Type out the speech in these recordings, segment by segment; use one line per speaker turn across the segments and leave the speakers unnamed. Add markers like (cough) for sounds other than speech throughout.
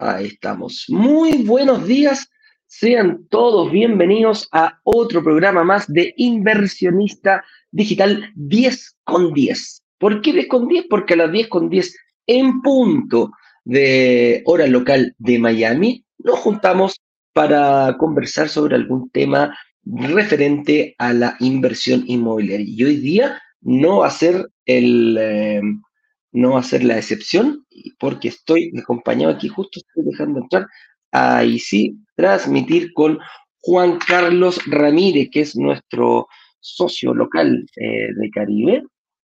Ahí estamos. Muy buenos días. Sean todos bienvenidos a otro programa más de Inversionista Digital 10 con 10. ¿Por qué 10 con 10? Porque a las 10 con 10 en punto de hora local de Miami nos juntamos para conversar sobre algún tema referente a la inversión inmobiliaria. Y hoy día no va a ser el, eh, no va a ser la excepción, porque estoy acompañado aquí, justo estoy dejando entrar, ahí sí, transmitir con Juan Carlos Ramírez, que es nuestro socio local eh, de Caribe.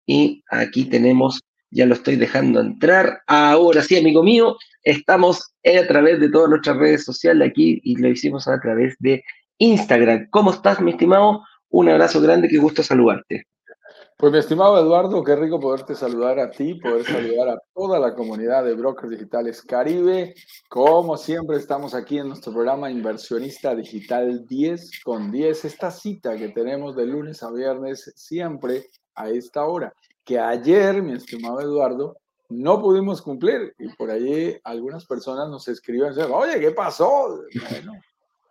Y aquí tenemos, ya lo estoy dejando entrar. Ahora sí, amigo mío, estamos a través de todas nuestras redes sociales aquí y lo hicimos a través de Instagram. ¿Cómo estás, mi estimado? Un abrazo grande, qué gusto saludarte.
Pues mi estimado Eduardo, qué rico poderte saludar a ti, poder saludar a toda la comunidad de Brokers Digitales Caribe. Como siempre estamos aquí en nuestro programa Inversionista Digital 10 con 10, esta cita que tenemos de lunes a viernes siempre a esta hora, que ayer, mi estimado Eduardo, no pudimos cumplir y por ahí algunas personas nos escriben, oye, ¿qué pasó? Bueno,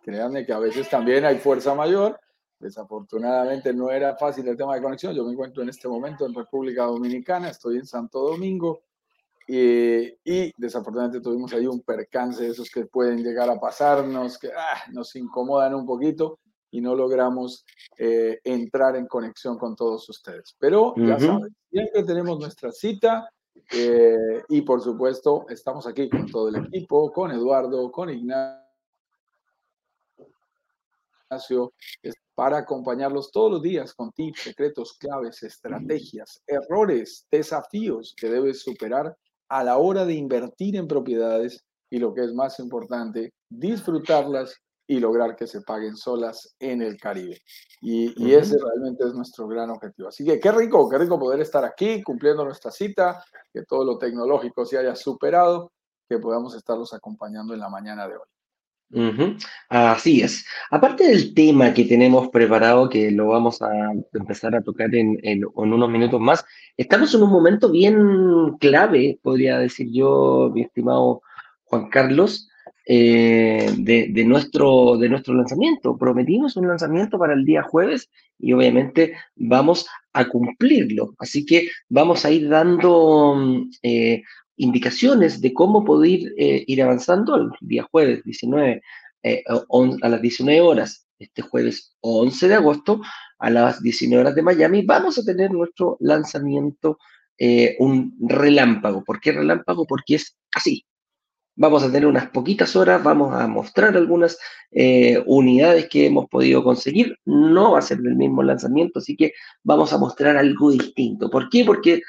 créanme que a veces también hay fuerza mayor Desafortunadamente no era fácil el tema de conexión. Yo me encuentro en este momento en República Dominicana, estoy en Santo Domingo y, desafortunadamente tuvimos ahí un percance de esos que pueden llegar a pasarnos, que ah, nos incomodan un poquito y no logramos eh, entrar en conexión con todos ustedes. Pero ya saben, siempre tenemos nuestra cita eh, y por supuesto estamos aquí con todo el equipo, con Eduardo, con Ignacio para acompañarlos todos los días con tips, secretos, claves, estrategias, errores, desafíos que debes superar a la hora de invertir en propiedades y lo que es más importante, disfrutarlas y lograr que se paguen solas en el Caribe. Y, ese realmente es nuestro gran objetivo. Así que qué rico, qué rico poder estar aquí cumpliendo nuestra cita, que todo lo tecnológico se haya superado, que podamos estarlos acompañando en la mañana de hoy.
Así es. Aparte del tema que tenemos preparado, que lo vamos a empezar a tocar en, unos minutos más, estamos en un momento bien clave, podría decir yo, mi estimado Juan Carlos, eh, de, nuestro, de nuestro lanzamiento. Prometimos un lanzamiento para el día jueves y obviamente vamos a cumplirlo. Así que vamos a ir dando eh, indicaciones de cómo poder eh, ir avanzando el día jueves 19 eh, a las 19 horas, este jueves 11 de agosto, a las 19 horas de Miami, vamos a tener nuestro lanzamiento, eh, un relámpago. ¿Por qué relámpago? Porque es así. Vamos a tener unas poquitas horas, vamos a mostrar algunas unidades que hemos podido conseguir. No va a ser el mismo lanzamiento, así que vamos a mostrar algo distinto. ¿Por qué? Porque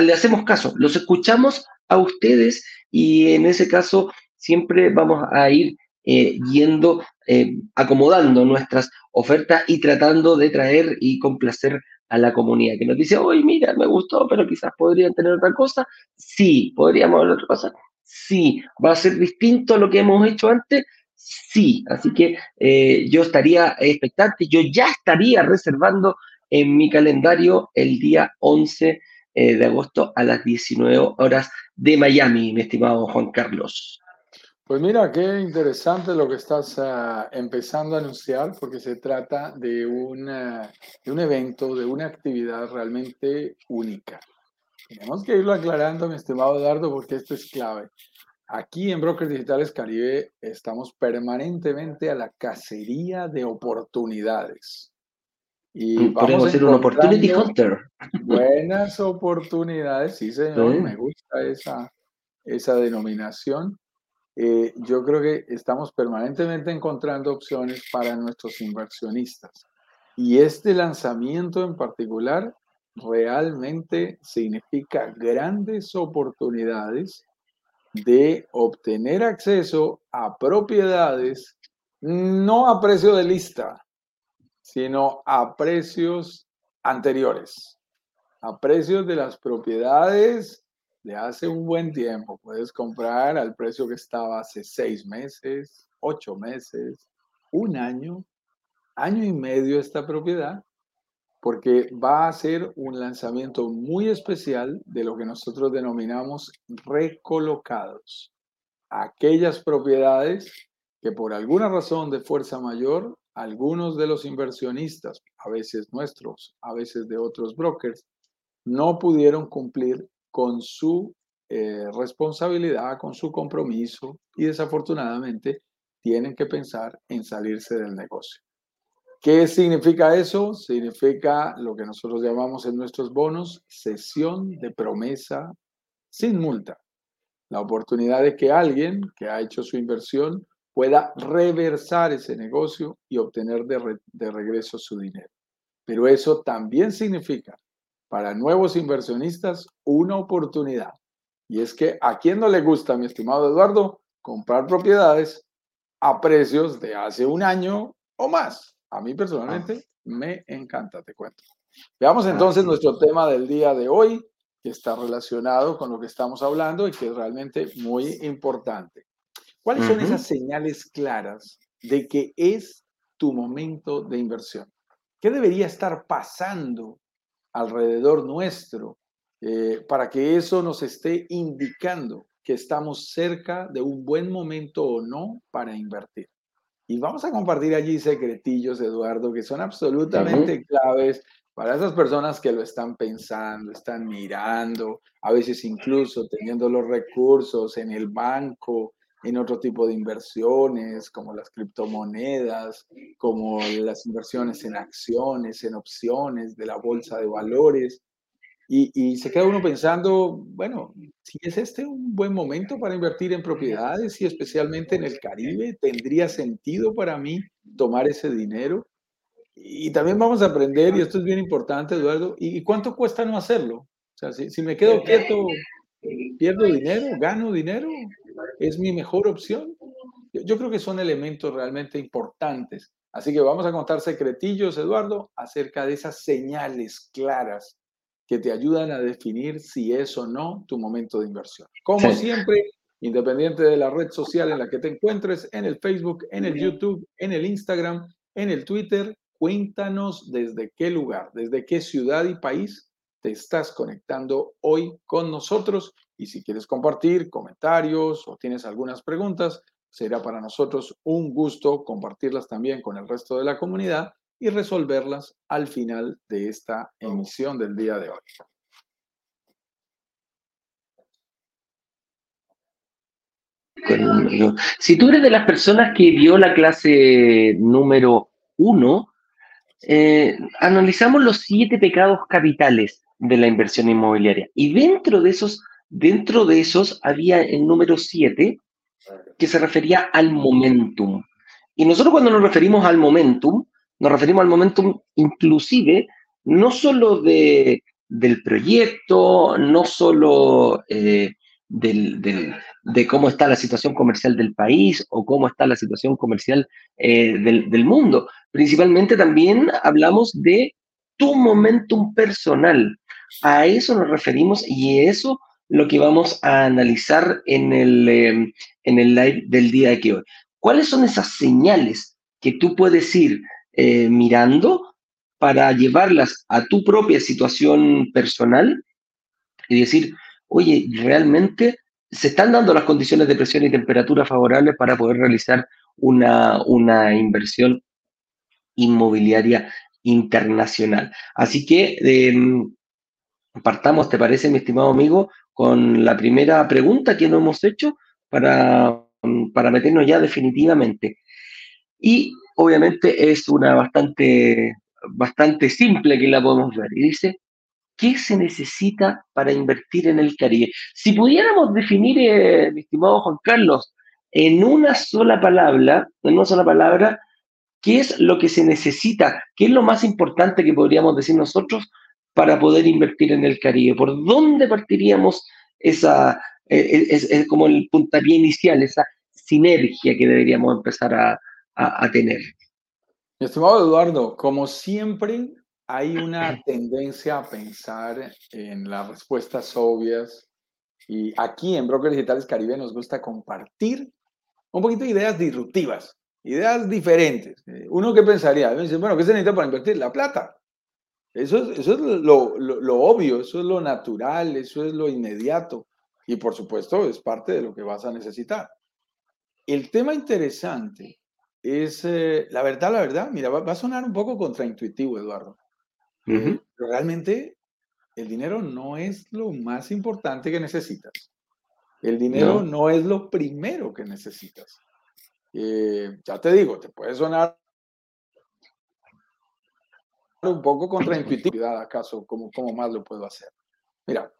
le hacemos caso, los escuchamos a ustedes y en ese caso siempre vamos a ir eh, yendo, eh, acomodando nuestras ofertas y tratando de traer y complacer a la comunidad que nos dice, oye, mira, me gustó, pero quizás podrían tener otra cosa. Sí, podríamos ver otra cosa. Sí, va a ser distinto a lo que hemos hecho antes. Sí, así que eh, yo estaría expectante, yo ya estaría reservando en mi calendario el día 11 de agosto a las 19 horas de Miami, mi estimado Juan Carlos.
Pues mira, qué interesante lo que estás ah, empezando a anunciar, porque se trata de, una, de un evento, de una actividad realmente única. Tenemos que irlo aclarando, mi estimado Eduardo, porque esto es clave. Aquí en Brokers Digitales Caribe estamos permanentemente a la cacería de oportunidades.
Y Podemos ser un opportunity hunter. (laughs)
Buenas oportunidades, sí señor, me gusta esa, esa denominación. Eh, yo creo que estamos permanentemente encontrando opciones para nuestros inversionistas. Y este lanzamiento en particular realmente significa grandes oportunidades de obtener acceso a propiedades no a precio de lista, sino a precios anteriores, a precios de las propiedades de hace un buen tiempo. Puedes comprar al precio que estaba hace seis meses, ocho meses, un año, año y medio esta propiedad, porque va a ser un lanzamiento muy especial de lo que nosotros denominamos recolocados. aquellas propiedades que por alguna razón de fuerza mayor, algunos de los inversionistas, a veces nuestros, a veces de otros brokers, no pudieron cumplir con su eh, responsabilidad, con su compromiso y desafortunadamente tienen que pensar en salirse del negocio. ¿Qué significa eso? Significa lo que nosotros llamamos en nuestros bonos sesión de promesa sin multa. La oportunidad de que alguien que ha hecho su inversión pueda reversar ese negocio y obtener de, de regreso su dinero. Pero eso también significa para nuevos inversionistas una oportunidad. Y es que a quien no le gusta, mi estimado Eduardo, comprar propiedades a precios de hace un año o más. A mí personalmente me encanta, te cuento. Veamos entonces nuestro tema del día de hoy, que está relacionado con lo que estamos hablando y que es realmente muy importante. ¿Cuáles son esas señales claras de que es tu momento de inversión? ¿Qué debería estar pasando alrededor nuestro eh, para que eso nos esté indicando que estamos cerca de un buen momento o no para invertir? Y vamos a compartir allí secretillos, Eduardo, que son absolutamente claves para esas personas que lo están pensando, están mirando, a veces incluso teniendo los recursos en el banco, en otro tipo de inversiones, como las criptomonedas, como las inversiones en acciones, en opciones de la bolsa de valores. Y, se queda uno pensando, bueno, si es este un buen momento para invertir en propiedades y especialmente en el Caribe, ¿tendría sentido para mí tomar ese dinero? Y también vamos a aprender, y esto es bien importante, Eduardo, ¿y cuánto cuesta no hacerlo? O sea, si, si me quedo quieto, pierdo dinero, gano dinero, es mi mejor opción. Yo creo que son elementos realmente importantes. Así que vamos a contar secretillos, Eduardo, acerca de esas señales claras que te ayudan a definir si es o no tu momento de inversión. Como siempre, independiente de la red social en la que te encuentres, en el Facebook, en el YouTube, en el Instagram, en el Twitter, cuéntanos desde qué lugar, desde qué ciudad y país te estás conectando hoy con nosotros. Y si quieres compartir comentarios o tienes algunas preguntas, será para nosotros un gusto compartirlas también con el resto de la comunidad y resolverlas al final de esta emisión del día de hoy.
Si tú eres de las personas que vio la clase número uno, eh, analizamos los siete pecados capitales de la inversión inmobiliaria. Y dentro de esos, dentro de esos había el número siete que se refería al momentum. Y nosotros cuando nos referimos al momentum, nos referimos al momentum inclusive, no solo de, del proyecto, no solo eh, de cómo está la situación comercial del país o cómo está la situación comercial eh, del, del mundo. Principalmente también hablamos de tu momentum personal. A eso nos referimos y eso lo que vamos a analizar en el, eh, en el live del día de hoy. ¿Cuáles son esas señales que tú puedes ir eh, mirando para llevarlas a tu propia situación personal y decir, oye, realmente se están dando las condiciones de presión y temperatura favorables para poder realizar una, una inversión inmobiliaria internacional. Así que em, partamos, ¿te parece, mi estimado amigo, con la primera pregunta que nos hemos hecho para, para meternos ya definitivamente? Y obviamente es una bastante, bastante simple que la podemos ver. Y dice, ¿qué se necesita para invertir en el Caribe? Si pudiéramos definir, eh, mi estimado Juan Carlos, en una sola palabra, en una sola palabra, ¿qué es lo que se necesita? ¿Qué es lo más importante que podríamos decir nosotros para poder invertir en el Caribe? ¿Por dónde partiríamos esa, eh, es, como el puntapié inicial, esa sinergia que deberíamos empezar a, a, tener.
Mi estimado Eduardo, como siempre, hay una tendencia a pensar en las respuestas obvias y aquí en Brokers Digitales Caribe nos gusta compartir un poquito de ideas disruptivas, ideas diferentes. Uno que pensaría, bueno, ¿qué se necesita para invertir? La plata. Eso es, eso es lo, lo, obvio, eso es lo natural, eso es lo inmediato. Y por supuesto es parte de lo que vas a necesitar. el tema interesante es, eh, la verdad, la verdad, mira, va, a sonar un poco contraintuitivo, Eduardo. Eh, pero realmente el dinero no es lo más importante que necesitas. El dinero no, es lo primero que necesitas. Eh, ya te digo, te puede sonar un poco contraintuitivo, acaso, ¿cómo, ¿cómo más lo puedo hacer? Mira,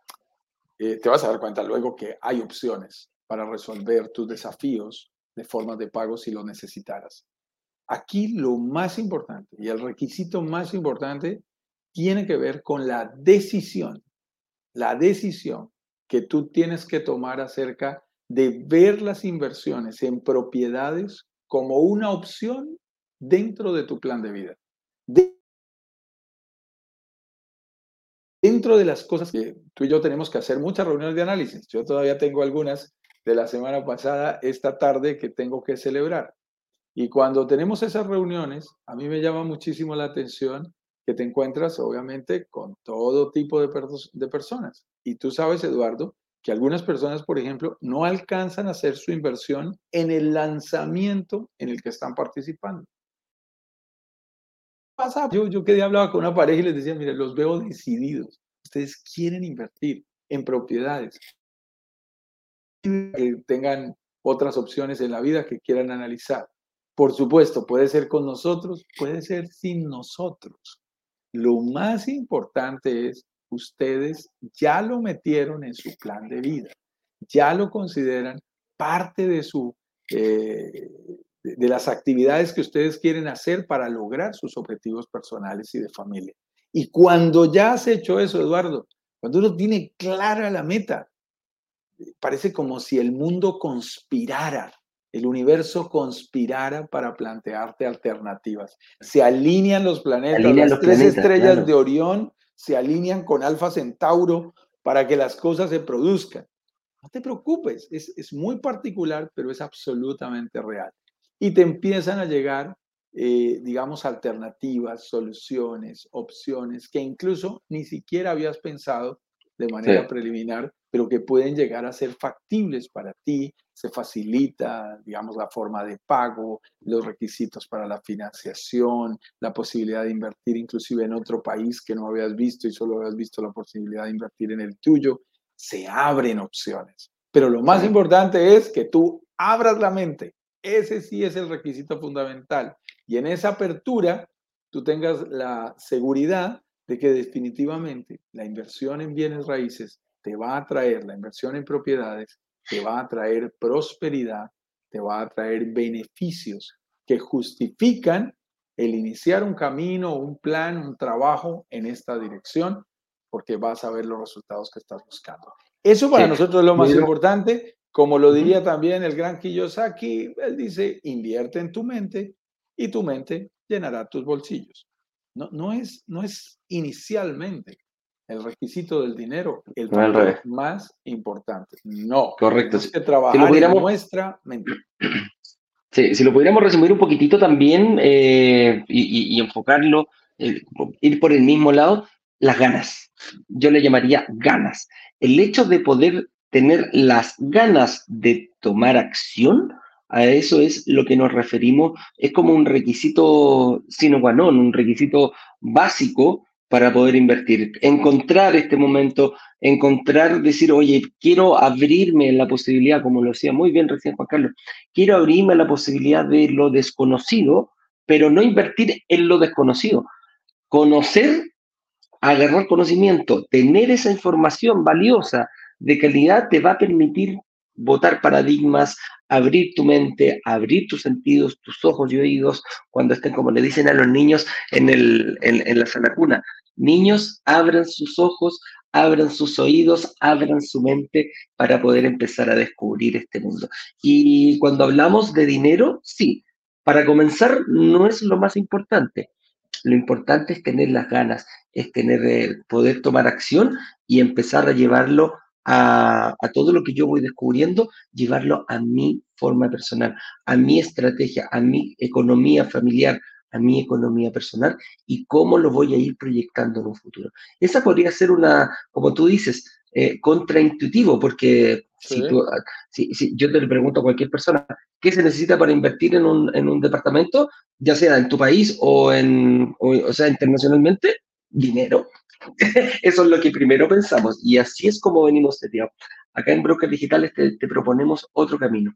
te vas a dar cuenta luego que hay opciones para resolver tus desafíos de formas de pago si lo necesitaras. Aquí lo más importante y el requisito más importante tiene que ver con la decisión, la decisión que tú tienes que tomar acerca de ver las inversiones en propiedades como una opción dentro de tu plan de vida. Dentro de las cosas que tú y yo tenemos que hacer muchas reuniones de análisis. Yo todavía tengo algunas de la semana pasada, esta tarde que tengo que celebrar. Y cuando tenemos esas reuniones, a mí me llama muchísimo la atención que te encuentras, obviamente, con todo tipo de, de personas. Y tú sabes, Eduardo, que algunas personas, por ejemplo, no alcanzan a hacer su inversión en el lanzamiento en el que están participando. Pasa, yo, yo que hablaba con una pareja y les decía, mire, los veo decididos. Ustedes quieren invertir en propiedades, que tengan otras opciones en la vida que quieran analizar. Por supuesto, puede ser con nosotros, puede ser sin nosotros. Lo más importante es, ustedes ya lo metieron en su plan de vida, ya lo consideran parte de su... Eh, de las actividades que ustedes quieren hacer para lograr sus objetivos personales y de familia. Y cuando ya has hecho eso, Eduardo, cuando uno tiene clara la meta, parece como si el mundo conspirara, el universo conspirara para plantearte alternativas. Se alinean los planetas, las tres estrellas de Orión se alinean con Alfa Centauro para que las cosas se produzcan. No te preocupes, es, es muy particular, pero es absolutamente real. Y te empiezan a llegar, eh, digamos, alternativas, soluciones, opciones que incluso ni siquiera habías pensado de manera preliminar pero que pueden llegar a ser factibles para ti. Se facilita, digamos, la forma de pago, los requisitos para la financiación, la posibilidad de invertir inclusive en otro país que no habías visto y solo habías visto la posibilidad de invertir en el tuyo. Se abren opciones. Pero lo más importante es que tú abras la mente. Ese sí es el requisito fundamental. Y en esa apertura, tú tengas la seguridad de que definitivamente la inversión en bienes raíces te va a traer la inversión en propiedades, te va a traer prosperidad, te va a traer beneficios que justifican el iniciar un camino, un plan, un trabajo en esta dirección, porque vas a ver los resultados que estás buscando. Eso para nosotros es lo más importante. Como lo diría también el gran Kiyosaki, él dice, invierte en tu mente y tu mente llenará tus bolsillos. No, no, es, no es inicialmente el requisito del dinero, el más importante. No.
Correcto.
Es que trabajar si en nuestra mente.
Sí, si lo pudiéramos resumir un poquitito también eh, y, enfocarlo, eh, ir por el mismo lado, las ganas. Yo le llamaría ganas. El hecho de poder tener las ganas de tomar acción, a eso es lo que nos referimos, es como un requisito sino qua non, un requisito básico para poder invertir. Encontrar este momento, encontrar, decir, oye, quiero abrirme la posibilidad, como lo decía muy bien recién Juan Carlos, quiero abrirme la posibilidad de lo desconocido, pero no invertir en lo desconocido. Conocer, agarrar conocimiento, tener esa información valiosa de calidad te va a permitir votar paradigmas, abrir tu mente, abrir tus sentidos, tus ojos y oídos, cuando estén, como le dicen a los niños en, el, en la sala cuna, Niños, abran sus ojos, abran sus oídos, abran su mente para poder empezar a descubrir este mundo. Y cuando hablamos de dinero, sí, para comenzar no es lo más importante. Lo importante es tener las ganas, es tener, eh, poder tomar acción y empezar a llevarlo a, a, todo lo que yo voy descubriendo, llevarlo a mi forma personal, a mi estrategia, a mi economía familiar, a mi economía personal y cómo lo voy a ir proyectando en un futuro. Esa podría ser una, como tú dices, eh, contraintuitivo, porque Si, tú, si, si, yo te pregunto a cualquier persona, ¿qué se necesita para invertir en un, en un departamento, ya sea en tu país o, en, o, o sea, internacionalmente? Dinero. (laughs) Eso es lo que primero pensamos y así es como venimos seteados. Acá en Brokers Digitales te, proponemos otro camino.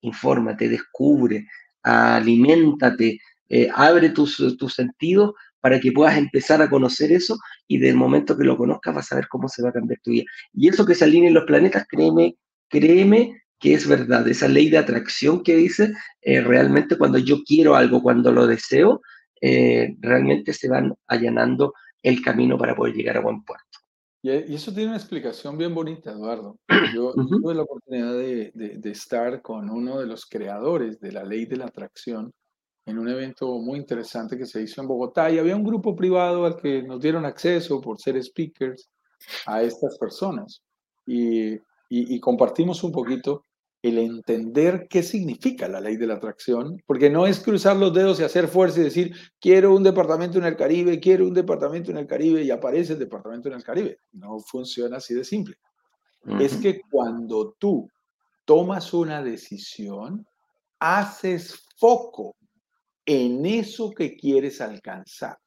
Infórmate, descubre, aliméntate, eh, abre tus, tus sentidos para que puedas empezar a conocer eso y del momento que lo conozcas vas a ver cómo se va a cambiar tu vida. Y eso que se alineen los planetas, créeme, créeme que es verdad. Esa ley de atracción que dice, eh, realmente cuando yo quiero algo, cuando lo deseo, eh, realmente se van allanando el camino para poder llegar a buen puerto.
Y, eso tiene una explicación bien bonita, Eduardo. (clears throat) Yo tuve la oportunidad de, de, de, estar con uno de los creadores de la ley de la atracción en un evento muy interesante que se hizo en Bogotá y había un grupo privado al que nos dieron acceso por ser speakers a estas personas y, y, y compartimos un poquito el entender qué significa la ley de la atracción, porque no es cruzar los dedos y hacer fuerza y decir, quiero un departamento en el Caribe, quiero un departamento en el Caribe y aparece el departamento en el Caribe. No funciona así de simple. Uh -huh. Es que cuando tú tomas una decisión, haces foco en eso que quieres alcanzar.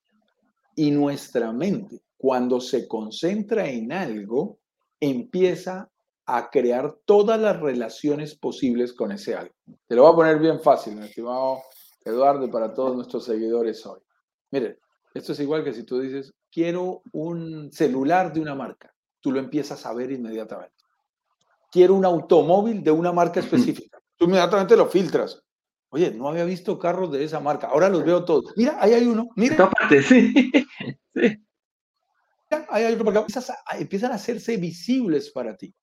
Y nuestra mente, cuando se concentra en algo, empieza a crear todas las relaciones posibles con ese algo. Te lo voy a poner bien fácil, mi estimado Eduardo, y para todos nuestros seguidores hoy. Miren, esto es igual que si tú dices, quiero un celular de una marca, tú lo empiezas a ver inmediatamente. Quiero un automóvil de una marca específica, tú inmediatamente lo filtras. Oye, no había visto carros de esa marca, ahora los veo todos. Mira, ahí hay uno, mira.
Parte, sí. sí.
Ahí hay otro, a, empiezan a hacerse visibles para ti.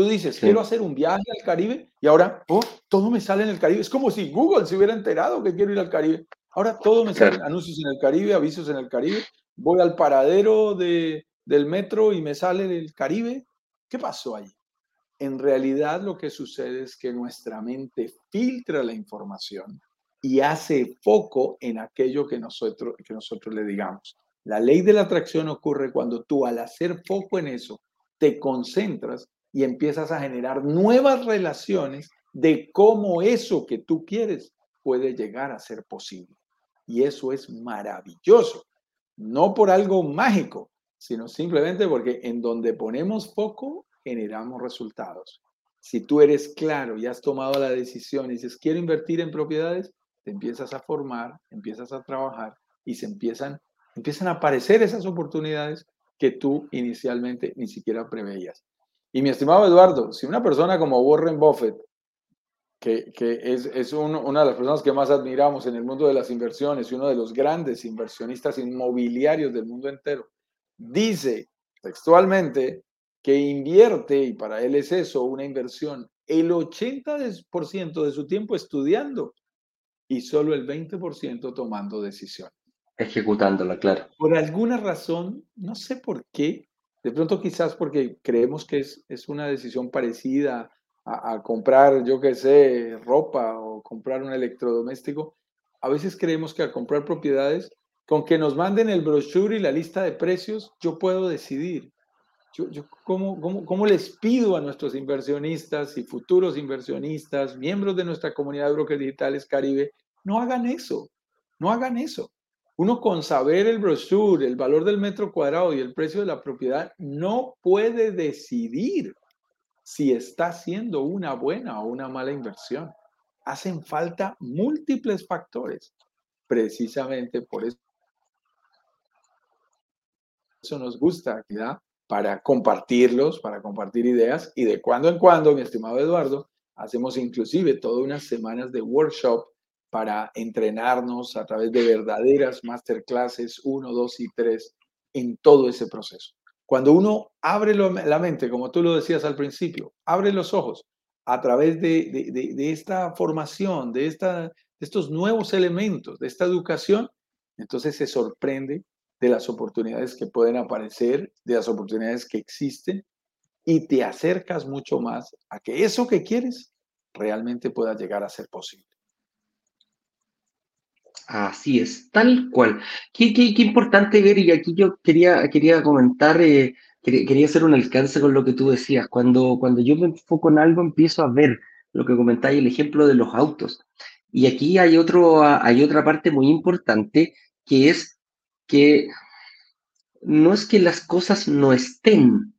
Tú dices, sí. quiero hacer un viaje al Caribe y ahora oh, todo me sale en el Caribe. Es como si Google se hubiera enterado que quiero ir al Caribe. Ahora todo me sale, anuncios en el Caribe, avisos en el Caribe. Voy al paradero de, del metro y me sale el Caribe. ¿Qué pasó allí? En realidad lo que sucede es que nuestra mente filtra la información y hace foco en aquello que nosotros, que nosotros le digamos. La ley de la atracción ocurre cuando tú al hacer foco en eso, te concentras y empiezas a generar nuevas relaciones de cómo eso que tú quieres puede llegar a ser posible. Y eso es maravilloso, no por algo mágico, sino simplemente porque en donde ponemos foco generamos resultados. Si tú eres claro y has tomado la decisión y dices, quiero invertir en propiedades, te empiezas a formar, empiezas a trabajar y se empiezan, empiezan a aparecer esas oportunidades que tú inicialmente ni siquiera preveías. Y mi estimado Eduardo, si una persona como Warren Buffett, que, que es, es un, una de las personas que más admiramos en el mundo de las inversiones y uno de los grandes inversionistas inmobiliarios del mundo entero, dice textualmente que invierte, y para él es eso, una inversión, el 80% de su tiempo estudiando y solo el 20% tomando decisiones.
Ejecutándola, claro.
Por alguna razón, no sé por qué, de pronto quizás porque creemos que es, es una decisión parecida a, comprar, yo qué sé, ropa o comprar un electrodoméstico. A veces creemos que al comprar propiedades, con que nos manden el brochure y la lista de precios, yo puedo decidir. Yo, yo ¿cómo, cómo, ¿Cómo les pido a nuestros inversionistas y futuros inversionistas, miembros de nuestra comunidad de brokers digitales Caribe, no hagan eso? No hagan eso. Uno con saber el brochure, el valor del metro cuadrado y el precio de la propiedad no puede decidir si está haciendo una buena o una mala inversión. Hacen falta múltiples factores. Precisamente por eso, eso nos gusta, ¿verdad? Para compartirlos, para compartir ideas y de cuando en cuando, mi estimado Eduardo, hacemos inclusive todas unas semanas de workshop para entrenarnos a través de verdaderas masterclasses 1, 2 y 3 en todo ese proceso. Cuando uno abre la mente, como tú lo decías al principio, abre los ojos a través de esta formación, de, esta, de estos nuevos elementos, de esta educación, entonces se sorprende de las oportunidades que pueden aparecer, de las oportunidades que existen y te acercas mucho más a que eso que quieres realmente pueda llegar a ser posible.
Así es, tal cual. Qué, qué, qué, importante ver, y aquí yo quería, quería comentar, eh, quería, hacer un alcance con lo que tú decías. Cuando, cuando yo me enfoco en algo, empiezo a ver lo que comentáis, el ejemplo de los autos. Y aquí hay, otro, hay otra parte muy importante, que es que no es que las cosas no estén,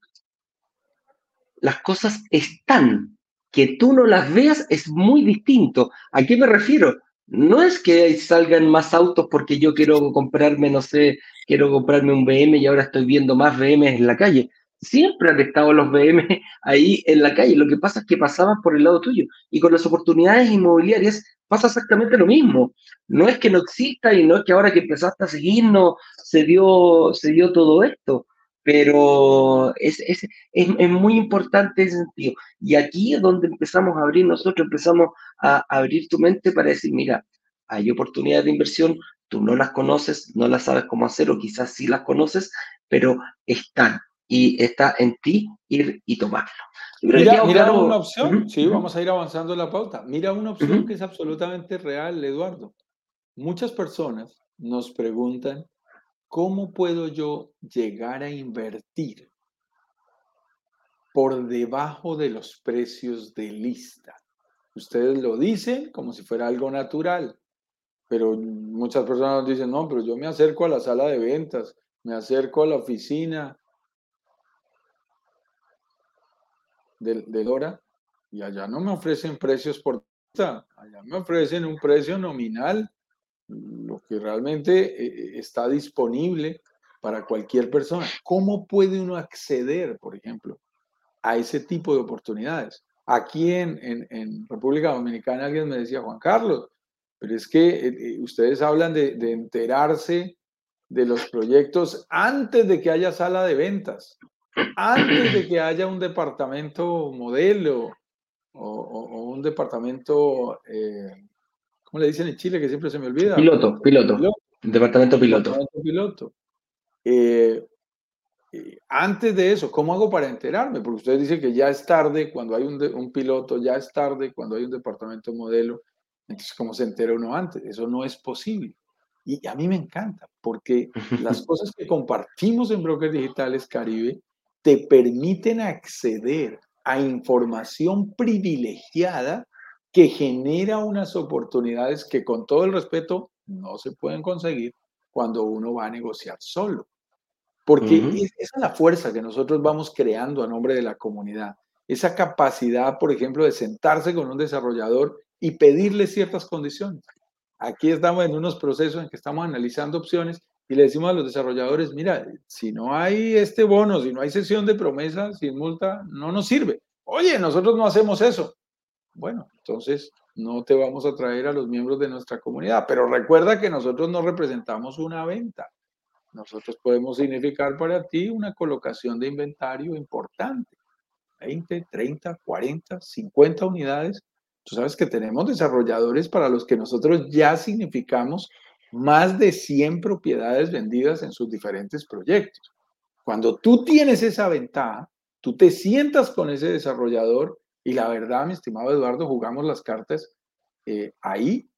las cosas están. Que tú no las veas es muy distinto. ¿A qué me refiero? No es que salgan más autos porque yo quiero comprarme, no sé, quiero comprarme un BM y ahora estoy viendo más BM en la calle. Siempre han estado los BM (laughs) ahí en la calle. Lo que pasa es que pasaban por el lado tuyo. Y con las oportunidades inmobiliarias pasa exactamente lo mismo. No es que no exista y no es que ahora que empezaste a seguirnos se dio, se dio todo esto. Pero es, es, es, muy importante ese sentido. Y aquí es donde empezamos a abrir, nosotros empezamos a abrir tu mente para decir, mira, hay oportunidades de inversión, tú no las conoces, no las sabes cómo hacer o quizás sí las conoces, pero están y está en ti ir y tomarlo.
Mira, una opción, sí, vamos a ir avanzando la pauta. Mira una opción que es absolutamente real, Eduardo. Muchas personas nos preguntan, ¿cómo puedo yo llegar a invertir por debajo de los precios de lista? Ustedes lo dicen como si fuera algo natural, pero muchas personas dicen, no, pero yo me acerco a la sala de ventas, me acerco a la oficina de, de Dora y allá no me ofrecen precios por allá me ofrecen un precio nominal, lo que realmente eh, está disponible para cualquier persona. ¿Cómo puede uno acceder, por ejemplo, a ese tipo de oportunidades? Aquí en, en, República Dominicana alguien me decía, Juan Carlos, pero es que eh, eh, ustedes hablan de, enterarse de los proyectos antes de que haya sala de ventas, antes de que haya un departamento modelo o, un departamento, ¿cómo le dicen en Chile? Que siempre se me olvida.
Piloto, piloto. Departamento piloto. Departamento piloto.
antes de eso, ¿cómo hago para enterarme? Porque ustedes dicen que ya es tarde cuando hay un, un piloto, ya es tarde cuando hay un departamento modelo. Entonces, ¿cómo se entera uno antes? Eso no es posible. Y a mí me encanta, porque (laughs) las cosas que compartimos en Brokers Digitales Caribe te permiten acceder a información privilegiada que genera unas oportunidades que con todo el respeto no se pueden conseguir cuando uno va a negociar solo. Porque esa es la fuerza que nosotros vamos creando a nombre de la comunidad. Esa capacidad, por ejemplo, de sentarse con un desarrollador y pedirle ciertas condiciones. Aquí estamos en unos procesos en que estamos analizando opciones y le decimos a los desarrolladores, mira, si no hay este bono, si no hay sesión de promesa sin multa, no nos sirve. Oye, nosotros no hacemos eso. Bueno, entonces no te vamos a traer a los miembros de nuestra comunidad, pero recuerda que nosotros no representamos una venta. Nosotros podemos significar para ti una colocación de inventario importante. 20, 30, 40, 50 unidades Tú sabes que tenemos desarrolladores para los que nosotros ya significamos más de 100 propiedades vendidas en sus diferentes proyectos. Cuando tú tienes esa ventaja, tú te sientas con ese desarrollador y la verdad, mi estimado Eduardo, jugamos las cartas eh, ahí.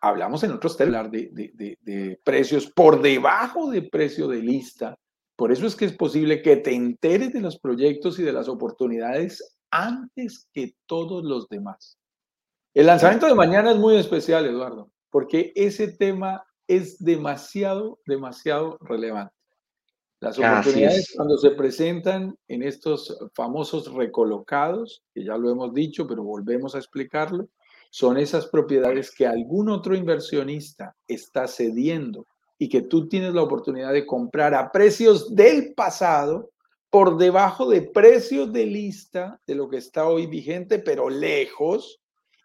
Hablamos en otros términos de, de precios por debajo de precio de lista por eso es que es posible que te enteres de los proyectos y de las oportunidades antes que todos los demás. El lanzamiento de mañana es muy especial, Eduardo, porque ese tema es demasiado, demasiado relevante. Las oportunidades cuando se presentan en estos famosos recolocados, que ya lo hemos dicho, pero volvemos a explicarlo, son esas propiedades que algún otro inversionista está cediendo y que tú tienes la oportunidad de comprar a precios del pasado por debajo de precios de lista de lo que está hoy vigente, pero lejos,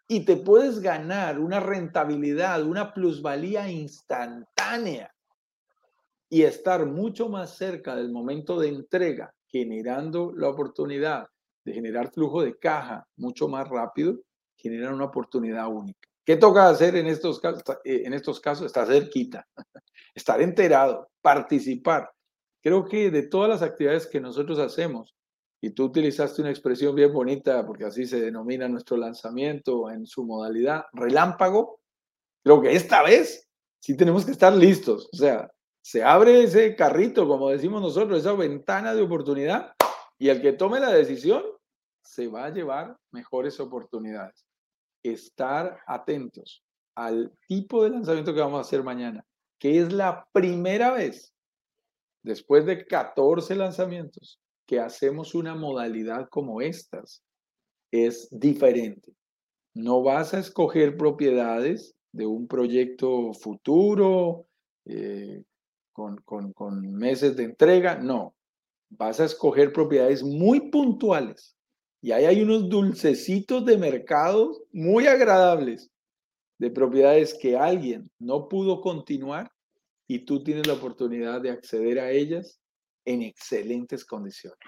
y te puedes ganar una rentabilidad, una plusvalía instantánea y estar mucho más cerca del momento de entrega, generando la oportunidad de generar flujo de caja mucho más rápido, generar una oportunidad única. ¿Qué toca hacer en estos casos? Eh, en estos casos está cerquita (laughs) estar enterado, participar. Creo que de todas las actividades que nosotros hacemos, y tú utilizaste una expresión bien bonita, porque así se denomina nuestro lanzamiento en su modalidad relámpago, creo que esta vez sí tenemos que estar listos. O sea, Se abre ese carrito, como decimos nosotros, esa ventana de oportunidad y el que tome la decisión se va a llevar mejores oportunidades. Estar atentos al tipo de lanzamiento que vamos a hacer mañana, que es la primera vez después de 14 lanzamientos que hacemos una modalidad como estas. Es diferente. No vas a escoger propiedades de un proyecto futuro eh, con, con meses de entrega, no. Vas a escoger propiedades muy puntuales y ahí hay unos dulcecitos de mercado muy agradables de propiedades que alguien no pudo continuar y tú tienes la oportunidad de acceder a ellas en excelentes condiciones.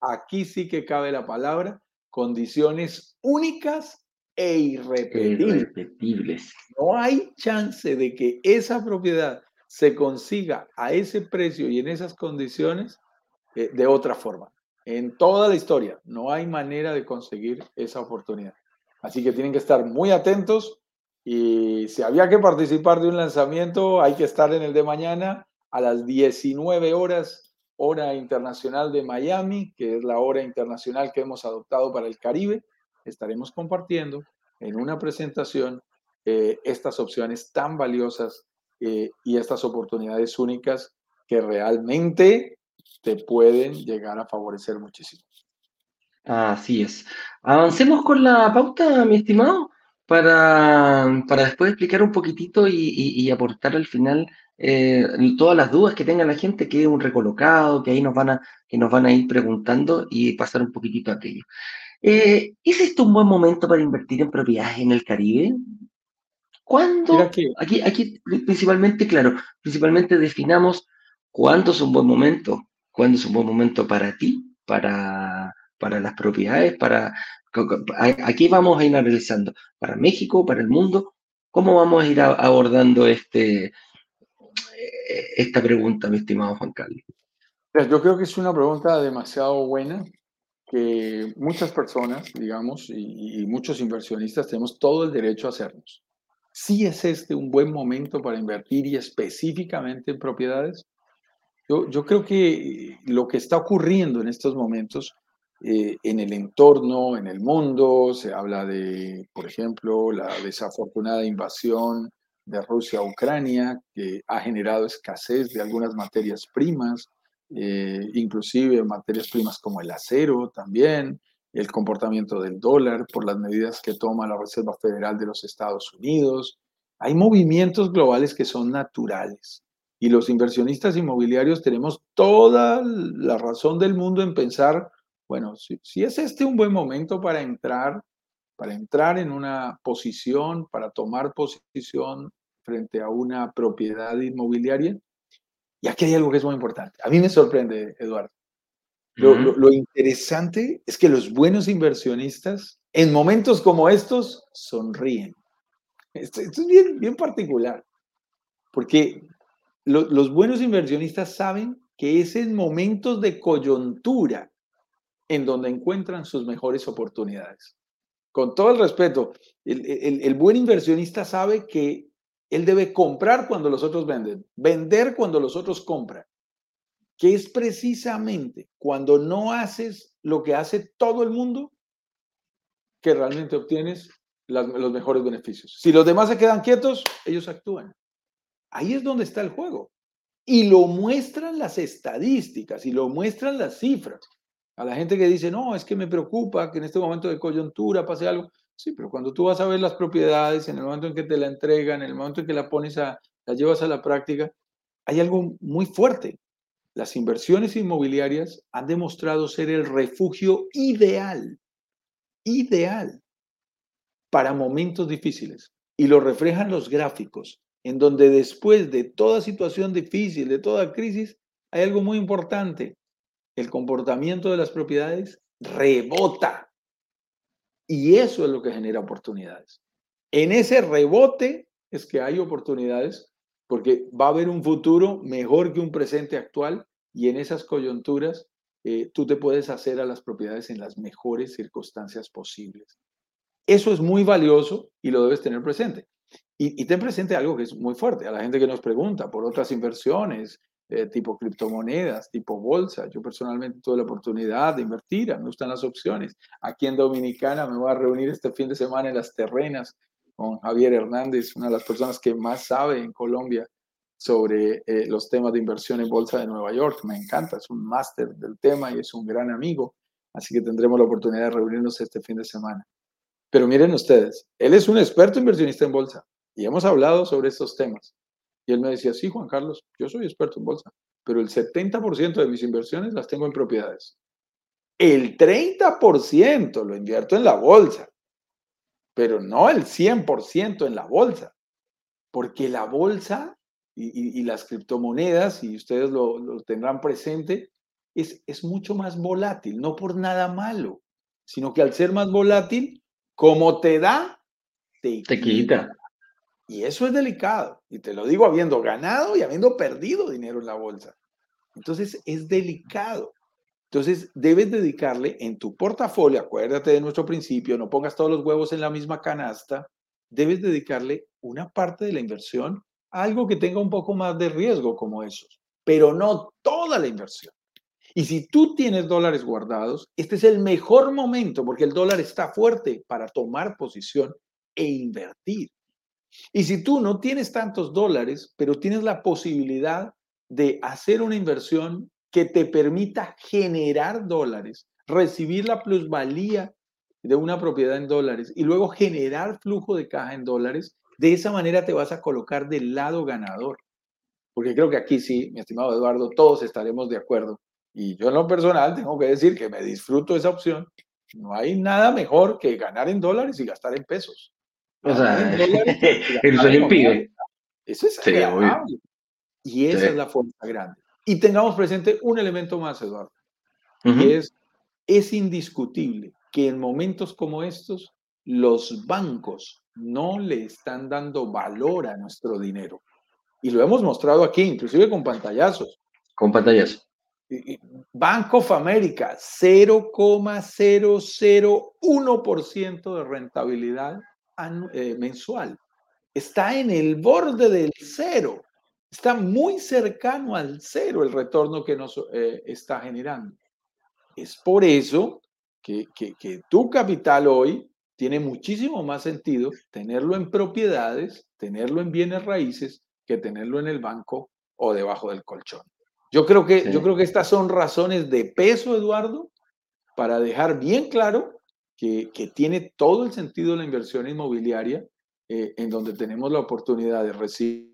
Aquí sí que cabe la palabra, condiciones únicas e irrepetibles. No hay chance de que esa propiedad se consiga a ese precio y en esas condiciones eh, de otra forma. En toda la historia no hay manera de conseguir esa oportunidad. Así que tienen que estar muy atentos y si había que participar de un lanzamiento, hay que estar en el de mañana a las 19 horas, hora internacional de Miami, que es la hora internacional que hemos adoptado para el Caribe. Estaremos compartiendo en una presentación eh, estas opciones tan valiosas eh, y estas oportunidades únicas que realmente te pueden llegar a favorecer muchísimo.
Así es. Avancemos con la pauta, mi estimado para, para después explicar un poquitito y, aportar al final eh, todas las dudas que tenga la gente, que es un recolocado, que ahí nos van a, que nos van a ir preguntando y pasar un poquitito a aquello. Eh, ¿Es esto un buen momento para invertir en propiedades en el Caribe? ¿Cuándo? Aquí, aquí principalmente, claro, principalmente definamos cuándo es un buen momento, cuándo es un buen momento para ti, para, para las propiedades, para Aquí vamos a ir analizando para México, para el mundo, cómo vamos a ir abordando este, esta pregunta, mi estimado Juan Carlos.
Yo creo que es una pregunta demasiado buena que muchas personas, digamos, y, muchos inversionistas tenemos todo el derecho a hacernos. ¿Sí es este un buen momento para invertir y específicamente en propiedades? Yo, creo que lo que está ocurriendo en estos momentos eh, en el entorno, en el mundo. Se habla de, por ejemplo, la desafortunada invasión de Rusia a Ucrania, que ha generado escasez de algunas materias primas, eh, inclusive materias primas como el acero también, el comportamiento del dólar por las medidas que toma la Reserva Federal de los Estados Unidos. Hay movimientos globales que son naturales. Y los inversionistas inmobiliarios tenemos toda la razón del mundo en pensar bueno, si, es este un buen momento para entrar, para entrar en una posición, para tomar posición frente a una propiedad inmobiliaria, y aquí hay algo que es muy importante. A mí me sorprende, Eduardo. Lo, interesante es que los buenos inversionistas, en momentos como estos, sonríen. Esto, es bien, bien particular, porque los buenos inversionistas saben que es en momentos de coyuntura en donde encuentran sus mejores oportunidades. Con todo el respeto, el, buen inversionista sabe que él debe comprar cuando los otros venden, vender cuando los otros compran, que es precisamente cuando no haces lo que hace todo el mundo que realmente obtienes los mejores beneficios. Si los demás se quedan quietos, ellos actúan. Ahí es donde está el juego. Y lo muestran las estadísticas y lo muestran las cifras. A la gente que dice, no, es que me preocupa que en este momento de coyuntura pase algo. Sí, pero cuando tú vas a ver las propiedades, en el momento en que te la entregan, en el momento en que la pones a, la llevas a la práctica, hay algo muy fuerte. Las inversiones inmobiliarias han demostrado ser el refugio ideal, ideal para momentos difíciles. Y lo reflejan los gráficos, en donde después de toda situación difícil, de toda crisis, hay algo muy importante el comportamiento de las propiedades rebota. Y eso es lo que genera oportunidades. En ese rebote es que hay oportunidades porque va a haber un futuro mejor que un presente actual y en esas coyunturas eh, tú te puedes hacer a las propiedades en las mejores circunstancias posibles. Eso es muy valioso y lo debes tener presente. Y, ten presente algo que es muy fuerte, a la gente que nos pregunta por otras inversiones, eh, tipo criptomonedas, tipo bolsa. Yo personalmente tuve la oportunidad de invertir, me gustan las opciones. Aquí en Dominicana me voy a reunir este fin de semana en las terrenas con Javier Hernández, una de las personas que más sabe en Colombia sobre eh, los temas de inversión en bolsa de Nueva York. Me encanta, es un máster del tema y es un gran amigo. Así que tendremos la oportunidad de reunirnos este fin de semana. Pero miren ustedes, él es un experto inversionista en bolsa y hemos hablado sobre estos temas. Y él me decía, sí, Juan Carlos, yo soy experto en bolsa, pero el 70% de mis inversiones las tengo en propiedades. El 30% lo invierto en la bolsa, pero no el 100% en la bolsa, porque la bolsa y, las criptomonedas, y ustedes lo, tendrán presente, es, es mucho más volátil, no por nada malo, sino que al ser más volátil, como te da,
te, quita.
Y eso es delicado. Y te lo digo habiendo ganado y habiendo perdido dinero en la bolsa. Entonces es delicado. Entonces debes dedicarle en tu portafolio, acuérdate de nuestro principio, no pongas todos los huevos en la misma canasta, debes dedicarle una parte de la inversión a algo que tenga un poco más de riesgo como esos, pero no toda la inversión. Y si tú tienes dólares guardados, este es el mejor momento porque el dólar está fuerte para tomar posición e invertir. Y si tú no tienes tantos dólares, pero tienes la posibilidad de hacer una inversión que te permita generar dólares, recibir la plusvalía de una propiedad en dólares y luego generar flujo de caja en dólares, de esa manera te vas a colocar del lado ganador. Porque creo que aquí sí, mi estimado Eduardo, todos estaremos de acuerdo. Y yo en lo personal tengo que decir que me disfruto esa opción. No hay nada mejor que ganar en dólares y gastar en pesos.
O sea, el sueño (laughs) impide.
Eso es agradable. Y esa es la fuerza grande. Y tengamos presente un elemento más, Eduardo. Es, es indiscutible que en momentos como estos, los bancos no le están dando valor a nuestro dinero. Y lo hemos mostrado aquí, inclusive con pantallazos.
Con pantallazos.
Bank of America, 0,001% de rentabilidad eh, mensual. Está en el borde del cero. Está muy cercano al cero el retorno que nos eh, está generando. Es por eso que, que tu capital hoy tiene muchísimo más sentido tenerlo en propiedades, tenerlo en bienes raíces, que tenerlo en el banco o debajo del colchón. Yo creo que, yo creo que estas son razones de peso, Eduardo, para dejar bien claro que, tiene todo el sentido la inversión inmobiliaria, eh, en donde tenemos la oportunidad de recibir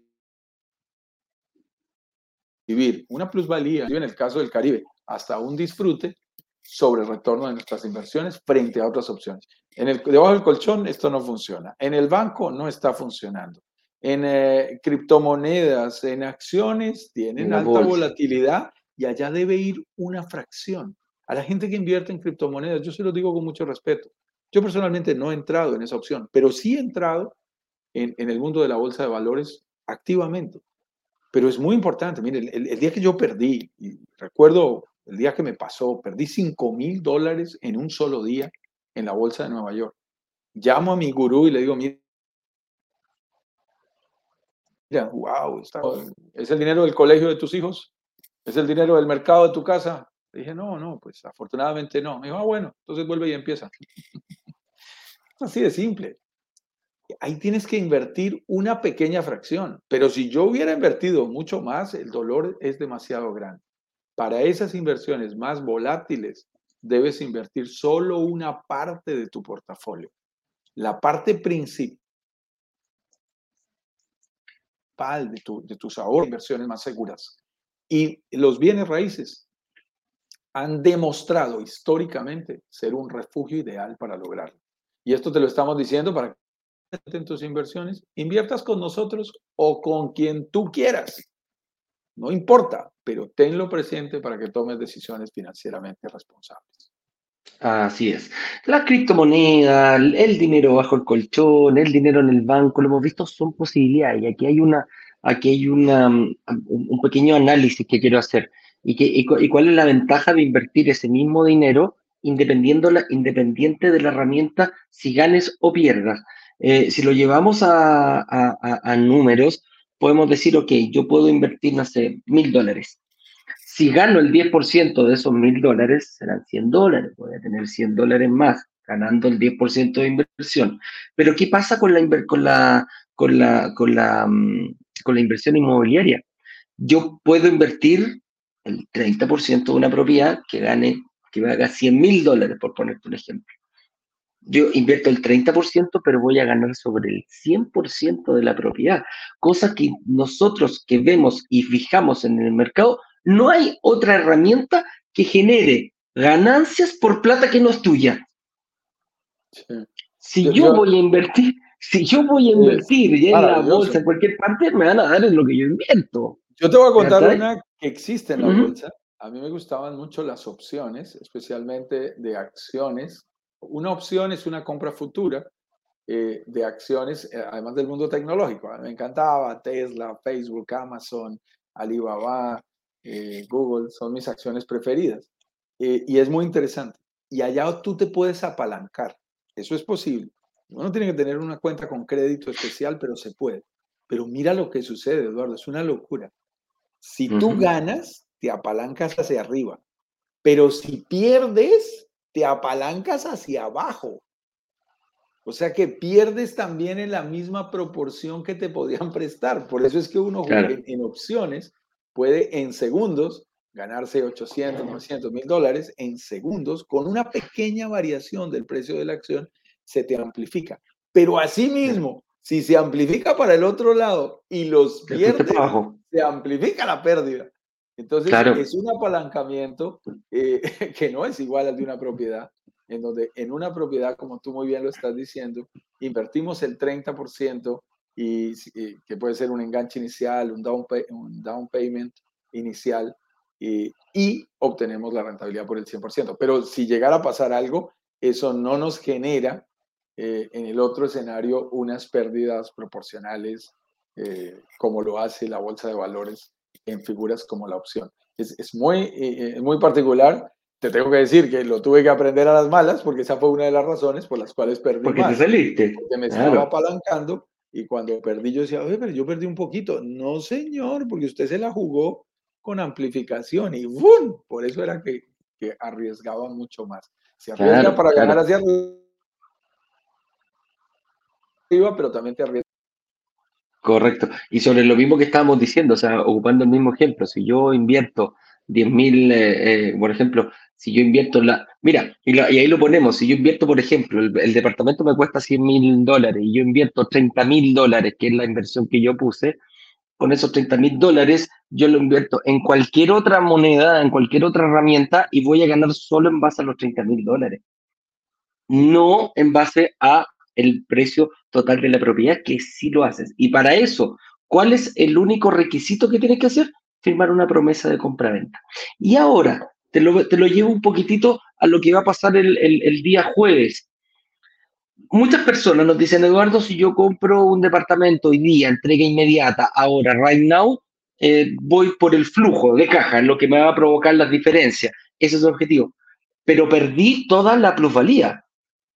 una plusvalía, en el caso del Caribe, hasta un disfrute sobre el retorno de nuestras inversiones frente a otras opciones. En el, debajo del colchón esto no funciona. En el banco no está funcionando. En eh, criptomonedas, en acciones, tienen alta volatilidad y allá debe ir una fracción. A la gente que invierte en criptomonedas, yo se lo digo con mucho respeto. Yo personalmente no he entrado en esa opción, pero sí he entrado en, el mundo de la bolsa de valores activamente. Pero es muy importante. Mire, el, día que yo perdí, y recuerdo el día que me pasó, perdí 5 mil dólares en un solo día en la bolsa de Nueva York. Llamo a mi gurú y le digo, mira, wow, ¿es el dinero del colegio de tus hijos? ¿Es el dinero del mercado de tu casa? dije, no, no, pues afortunadamente no. Me dijo, ah, bueno, entonces vuelve y empieza. (laughs) Así de simple. Ahí tienes que invertir una pequeña fracción, pero si yo hubiera invertido mucho más, el dolor es demasiado grande. Para esas inversiones más volátiles, debes invertir solo una parte de tu portafolio. La parte principal de, tu, de tus ahorros, inversiones más seguras. Y los bienes raíces, han demostrado históricamente ser un refugio ideal para lograrlo. Y esto te lo estamos diciendo para en tus inversiones inviertas con nosotros o con quien tú quieras. No importa, pero tenlo presente para que tomes decisiones financieramente responsables.
Así es. La criptomoneda, el dinero bajo el colchón, el dinero en el banco, lo hemos visto, son posibilidades. Y aquí hay una, aquí hay una, un pequeño análisis que quiero hacer. ¿Y, que, y, cuál es la ventaja de invertir ese mismo dinero independiente de la herramienta si ganes o pierdas? Eh, si lo llevamos a, números, podemos decir, ok, yo puedo invertir, no sé, mil dólares. Si gano el 10% de esos mil dólares, serán 100 dólares. Voy a tener 100 dólares más, ganando el 10% de inversión. Pero, ¿qué pasa con la, con la, con la, con la, mm, con la inversión inmobiliaria? Yo puedo invertir el 30% de una propiedad que gane, que haga 100 mil dólares, por ponerte un ejemplo. Yo invierto el 30%, pero voy a ganar sobre el 100% de la propiedad, cosa que nosotros que vemos y fijamos en el mercado, no hay otra herramienta que genere ganancias por plata que no es tuya. Si yo, voy a invertir, si yo voy a invertir ya en la bolsa, en cualquier parte, me van a dar en lo que yo invierto.
Yo te voy a contar una que existe en la bolsa. A mí me gustaban mucho las opciones, especialmente de acciones. Una opción es una compra futura eh, de acciones, eh, además del mundo tecnológico. A mí me encantaba Tesla, Facebook, Amazon, Alibaba, eh, Google, son mis acciones preferidas. y es muy interesante. Y allá tú te puedes apalancar. Eso es posible. Uno tiene que tener una cuenta con crédito especial, pero se puede. Pero mira lo que sucede, Eduardo, es una locura. Si tú ganas, te apalancas hacia arriba, pero si pierdes, te apalancas hacia abajo. O sea que pierdes también en la misma proporción que te podían (laughs) prestar. Por eso es que uno en, opciones puede en segundos ganarse 800, 900 mil dólares en segundos con una pequeña variación del precio de la acción se te amplifica. Pero asimismo, si se amplifica para el otro lado y los pierdes, se amplifica la pérdida. Entonces, es un apalancamiento eh, (laughs) que no es igual al de una propiedad, en donde en una propiedad, como tú muy bien lo estás diciendo, invertimos el 30% y, que puede ser un enganche inicial, un down, un down payment inicial, y, y obtenemos la rentabilidad por el 100%. Pero si llegara a pasar algo, eso no nos genera eh, en el otro escenario unas pérdidas proporcionales, eh, como lo hace la bolsa de valores en figuras como la opción. Es, es muy, eh, muy particular. Te tengo que decir que lo tuve que aprender a las malas, porque esa fue una de las razones por las cuales perdí.
Porque te saliste.
Porque me estaba apalancando y cuando perdí yo decía, oye, pero yo perdí un poquito. No, señor, porque usted se la jugó con amplificación y ¡bum! Por eso era que, que arriesgaba mucho más. Se arriesga para ganar hacia pero también te arriesgas.
Correcto. Y sobre lo mismo que estábamos diciendo, o sea, ocupando el mismo ejemplo, si yo invierto 10 mil, eh, eh, por ejemplo, si yo invierto la... Mira, y, ahí lo ponemos, si yo invierto, por ejemplo, el, departamento me cuesta 100 mil dólares y yo invierto 30 mil dólares, que es la inversión que yo puse, con esos 30 mil dólares yo lo invierto en cualquier otra moneda, en cualquier otra herramienta y voy a ganar solo en base a los 30 mil dólares. No en base a el precio total de la propiedad, que sí lo haces. Y para eso, ¿cuál es el único requisito que tienes que hacer? Firmar una promesa de compra-venta. Y ahora, te lo, te lo, llevo un poquitito a lo que va a pasar el, el, día jueves. Muchas personas nos dicen, Eduardo, si yo compro un departamento hoy día, entrega inmediata, ahora, right now, eh, voy por el flujo de caja, lo que me va a provocar las diferencias. Ese es el objetivo. Pero perdí toda la plusvalía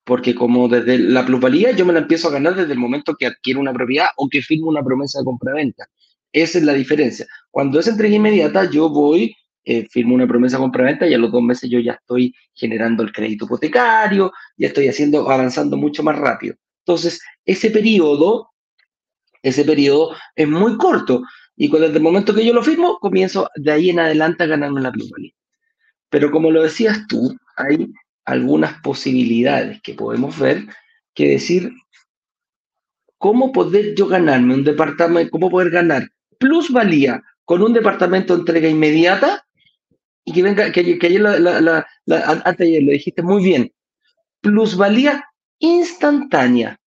porque como desde la plusvalía yo me la empiezo a ganar desde el momento que adquiero una propiedad o que firmo una promesa de compra-venta. Esa es la diferencia. Cuando es entrega inmediata, yo voy, eh, firmo una promesa de compra-venta y a los dos meses yo ya estoy generando el crédito hipotecario, ya estoy haciendo, avanzando mucho más rápido. Entonces, ese periodo, ese periodo es muy corto y cuando desde el momento que yo lo firmo, comienzo de ahí en adelante a ganarme la plusvalía. Pero como lo decías tú, hay algunas posibilidades que podemos ver, que decir, ¿cómo poder yo ganarme un departamento, cómo poder ganar plusvalía con un departamento de entrega inmediata? Y que venga, que, que ayer, lo dijiste muy bien, plusvalía instantánea.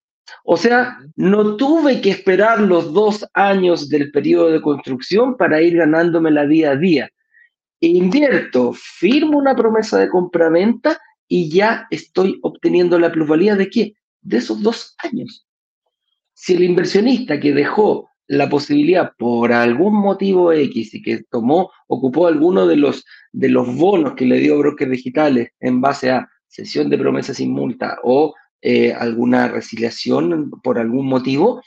O sea, no tuve que esperar los dos años del periodo de construcción para ir ganándome la día a día. Invierto, firmo una promesa de compra-venta y ya estoy obteniendo la plusvalía de qué? De esos dos años. Si el inversionista que dejó la posibilidad por algún motivo X y que tomó, ocupó alguno de los, de los bonos que le dio Brokers Digitales en base a sesión de promesas sin multa o eh, alguna resiliación por algún motivo,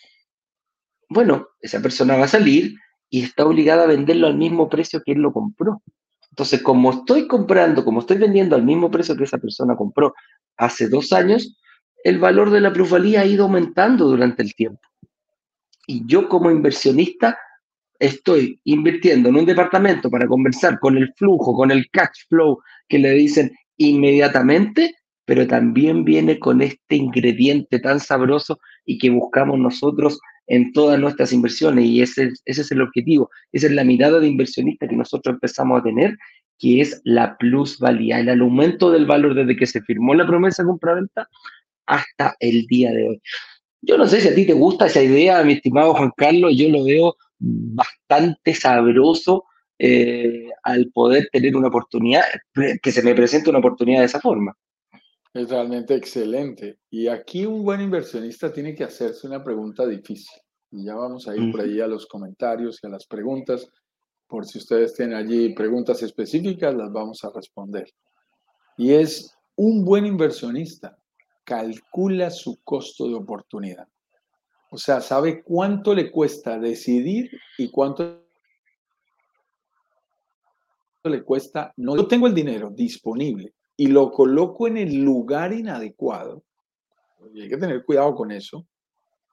bueno, esa persona va a salir y está obligada a venderlo al mismo precio que él lo compró. Entonces, como estoy comprando, como estoy vendiendo al mismo precio que esa persona compró hace dos años, el valor de la plusvalía ha ido aumentando durante el tiempo. Y yo como inversionista estoy invirtiendo en un departamento para conversar con el flujo, con el cash flow que le dicen inmediatamente, pero también viene con este ingrediente tan sabroso y que buscamos nosotros en todas nuestras inversiones y ese, ese es el objetivo, esa es la mirada de inversionista que nosotros empezamos a tener, que es la plusvalía, el aumento del valor desde que se firmó la promesa de compra-venta hasta el día de hoy. Yo no sé si a ti te gusta esa idea, mi estimado Juan Carlos, yo lo veo bastante sabroso eh, al poder tener una oportunidad, que se me presente una oportunidad de esa forma.
Es realmente excelente. Y aquí un buen inversionista tiene que hacerse una pregunta difícil. Y ya vamos a ir por ahí a los comentarios y a las preguntas. Por si ustedes tienen allí preguntas específicas, las vamos a responder. Y es, un buen inversionista calcula su costo de oportunidad. O sea, sabe cuánto le cuesta decidir y cuánto le cuesta. No, yo tengo el dinero disponible y lo coloco en el lugar inadecuado. Y hay que tener cuidado con eso.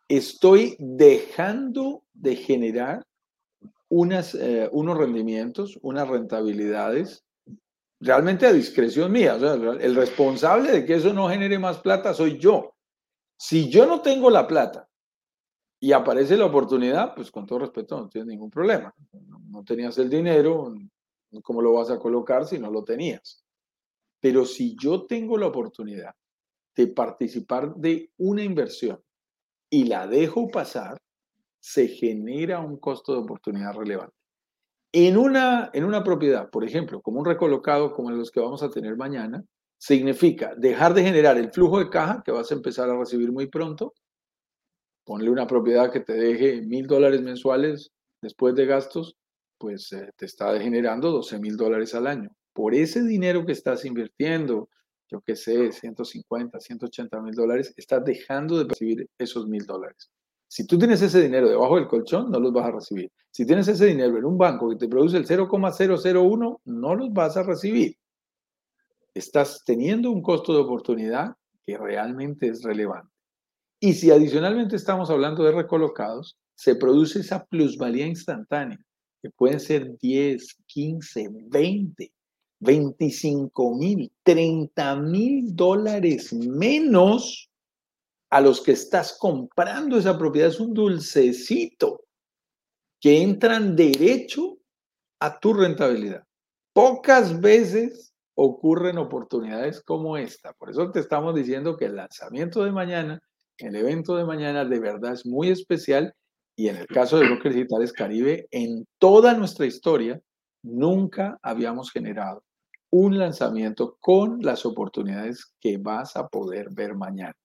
Estoy dejando de generar unas, eh, unos rendimientos, unas rentabilidades realmente a discreción mía. El responsable de que eso no genere más plata soy yo. Si yo no tengo la plata y aparece la oportunidad, pues con todo respeto no tienes ningún problema. No, tenías el dinero, ¿cómo lo vas a colocar si no lo tenías? Pero si yo tengo la oportunidad de participar de una inversión y la dejo pasar, se genera un costo de oportunidad relevante. En una, en una propiedad, por ejemplo, como un recolocado como los que vamos a tener mañana, significa dejar de generar el flujo de caja que vas a empezar a recibir muy pronto. Ponle una propiedad que te deje mil dólares mensuales después de gastos, pues eh, te está generando 12 mil dólares al año. Por ese dinero que estás invirtiendo, yo qué sé, 150, 180 mil dólares, estás dejando de recibir esos mil dólares. Si tú tienes ese dinero debajo del colchón, no los vas a recibir. Si tienes ese dinero en un banco que te produce el 0,001, no los vas a recibir. Estás teniendo un costo de oportunidad que realmente es relevante. Y si adicionalmente estamos hablando de recolocados, se produce esa plusvalía instantánea, que pueden ser 10, 15, 20, 25 mil, 30 mil dólares menos a los que estás comprando esa propiedad es un dulcecito que entran derecho a tu rentabilidad. Pocas veces ocurren oportunidades como esta. Por eso te estamos diciendo que el lanzamiento de mañana, el evento de mañana de verdad es muy especial y en el caso de Brokers Digitales Caribe, en toda nuestra historia, nunca habíamos generado un lanzamiento con las oportunidades que vas a poder ver mañana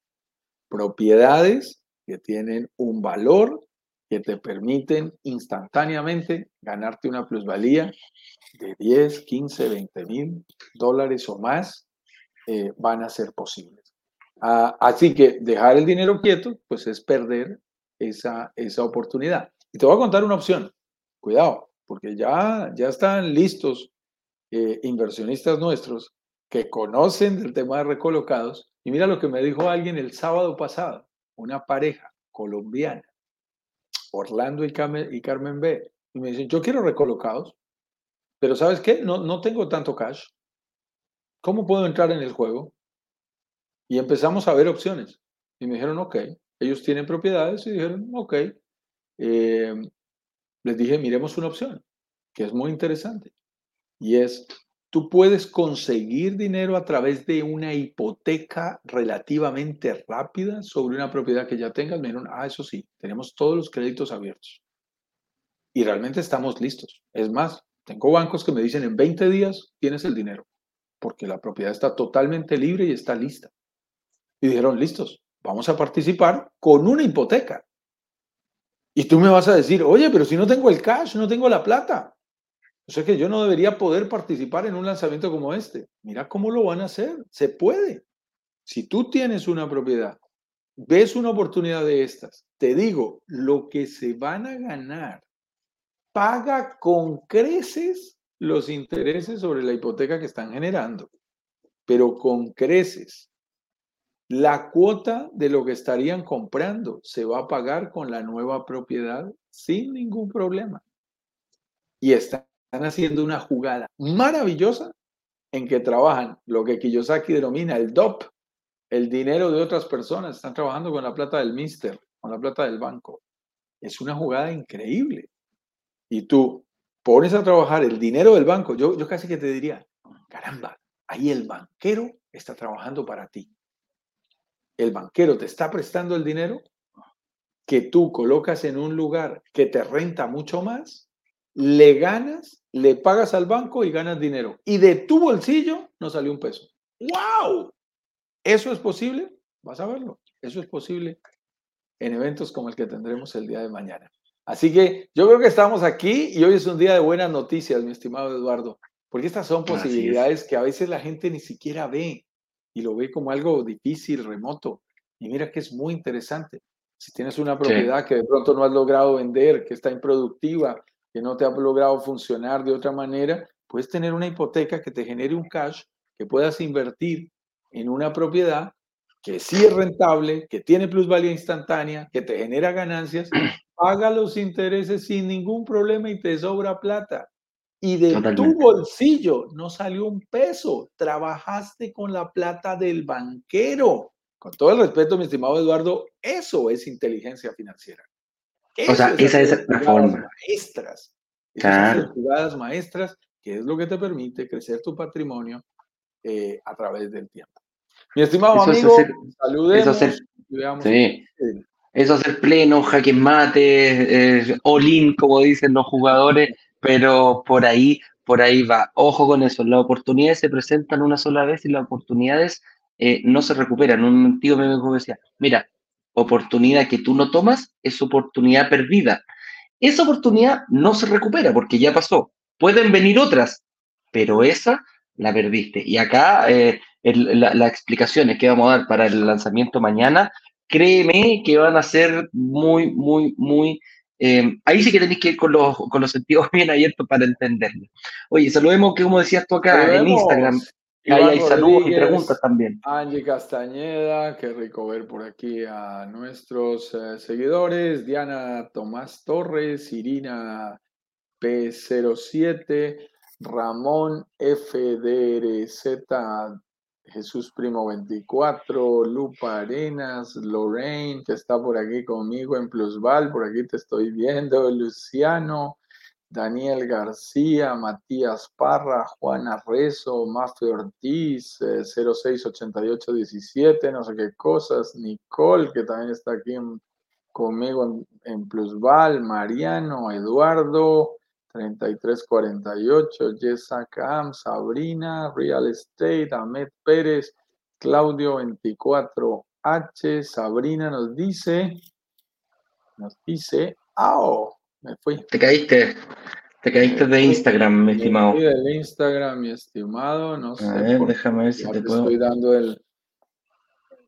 propiedades que tienen un valor que te permiten instantáneamente ganarte una plusvalía de 10, 15, 20 mil dólares o más eh, van a ser posibles. Ah, así que dejar el dinero quieto, pues es perder esa, esa oportunidad. Y te voy a contar una opción. Cuidado, porque ya, ya están listos eh, inversionistas nuestros que conocen del tema de recolocados y mira lo que me dijo alguien el sábado pasado, una pareja colombiana, Orlando y Carmen, y Carmen B. Y me dicen, yo quiero recolocados, pero ¿sabes qué? No, no tengo tanto cash. ¿Cómo puedo entrar en el juego? Y empezamos a ver opciones. Y me dijeron, ok, ellos tienen propiedades y dijeron, ok. Eh, les dije, miremos una opción, que es muy interesante. Y es Tú puedes conseguir dinero a través de una hipoteca relativamente rápida sobre una propiedad que ya tengas. Me ah, eso sí, tenemos todos los créditos abiertos. Y realmente estamos listos. Es más, tengo bancos que me dicen en 20 días tienes el dinero, porque la propiedad está totalmente libre y está lista. Y dijeron, listos, vamos a participar con una hipoteca. Y tú me vas a decir, oye, pero si no tengo el cash, no tengo la plata. O sea que yo no debería poder participar en un lanzamiento como este. Mira cómo lo van a hacer. Se puede. si tú tienes una propiedad, ves una oportunidad de estas, te digo, lo que se van a ganar, paga con creces los intereses sobre la hipoteca que están generando, pero con creces. La cuota de lo que estarían comprando se va a pagar con la nueva propiedad sin ningún problema. Y están haciendo una jugada maravillosa en que trabajan lo que Kiyosaki denomina el DOP, el dinero de otras personas. Están trabajando con la plata del mister, con la plata del banco. Es una jugada increíble. Y tú pones a trabajar el dinero del banco. Yo, yo casi que te diría, caramba, ahí el banquero está trabajando para ti el banquero te está prestando el dinero que tú colocas en un lugar que te renta mucho más, le ganas, le pagas al banco y ganas dinero. Y de tu bolsillo no salió un peso. ¡Wow! ¿Eso es posible? Vas a verlo. Eso es posible en eventos como el que tendremos el día de mañana. Así que yo creo que estamos aquí y hoy es un día de buenas noticias, mi estimado Eduardo, porque estas son posibilidades que a veces la gente ni siquiera ve y lo ve como algo difícil, remoto. Y mira que es muy interesante. Si tienes una propiedad que de pronto no has logrado vender, que está improductiva, que no te ha logrado funcionar de otra manera, puedes tener una hipoteca que te genere un cash, que puedas invertir en una propiedad que sí es rentable, que tiene plusvalía instantánea, que te genera ganancias, (clears throat) paga los intereses sin ningún problema y te sobra plata y de tu bolsillo no salió un peso. Trabajaste con la plata del banquero. Con todo el respeto, mi estimado Eduardo, eso es inteligencia financiera.
o sea, esa es la forma.
Maestras. Esas jugadas maestras, que es lo que te permite crecer tu patrimonio eh, a través del tiempo. Mi estimado amigo, saludemos. Eso
sí. Eso es el pleno, jaque mate, eh, all-in, como dicen los jugadores pero por ahí, por ahí va. Ojo con eso, las oportunidades se presentan una sola vez y las oportunidades eh, no se recuperan. Un tío me decía, mira, oportunidad que tú no tomas es oportunidad perdida. Esa oportunidad no se recupera porque ya pasó. Pueden venir otras, pero esa la perdiste. Y acá eh, las explicaciones que vamos a dar para el lanzamiento mañana, créeme que van a ser muy, muy, muy Em, ahí sí que tenéis que ir con los, con los sentidos (laughs) bien abiertos para entenderlo. Oye, saludemos que como decías tú acá en Instagram. Ahí hay saludos y preguntas también.
Angie Castañeda, qué rico ver por aquí a nuestros eh, seguidores. Diana Tomás Torres, Irina P07, Ramón FDRZ Jesús Primo 24, Lupa Arenas, Lorraine, que está por aquí conmigo en Plusval, por aquí te estoy viendo, Luciano, Daniel García, Matías Parra, Juana Rezo, Mafe Ortiz, 068817, eh, no sé qué cosas, Nicole, que también está aquí conmigo en, en Plusval, Mariano, Eduardo, 3348, Jessa Cam, Sabrina, Real Estate, Ahmed Pérez, Claudio 24H, Sabrina nos dice, nos dice, ¡ao! Me fui.
Te caíste, te caíste de Instagram, mi estimado.
Me de Instagram, mi estimado, no sé.
A ver, déjame ver si te, puedo.
Estoy dando el,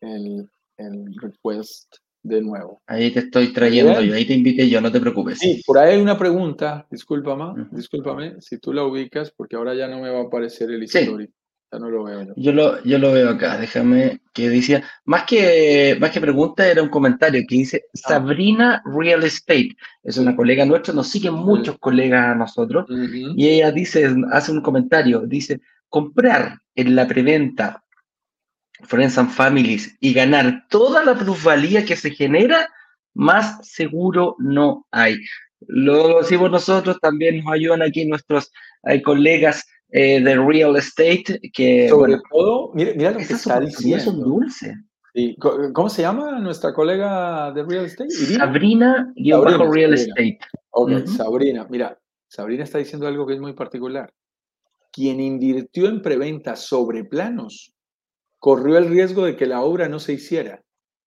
el, el request de nuevo.
Ahí te estoy trayendo yo, ahí te invité yo, no te preocupes.
Sí, por ahí hay una pregunta, discúlpame, discúlpame, si tú la ubicas, porque ahora ya no me va a aparecer el historial. Ya no lo veo
yo. lo, yo lo veo acá, déjame que decía, más que, más que pregunta era un comentario que dice ah. Sabrina Real Estate, es una colega nuestra, nos siguen muchos colegas a nosotros, y ella dice, hace un comentario, dice, comprar en la preventa Friends and Families y ganar toda la plusvalía que se genera, más seguro no hay. Lo decimos nosotros, también nos ayudan aquí nuestros colegas eh, de real estate que...
Sobre todo, mira, lo que está diciendo.
son dulces.
¿Cómo se llama nuestra colega de real estate?
Sabrina, y Sabrina, real estate.
Ok, Sabrina, mira, Sabrina está diciendo algo que es muy particular. Quien invirtió en preventa sobre planos corrió el riesgo de que la obra no se hiciera.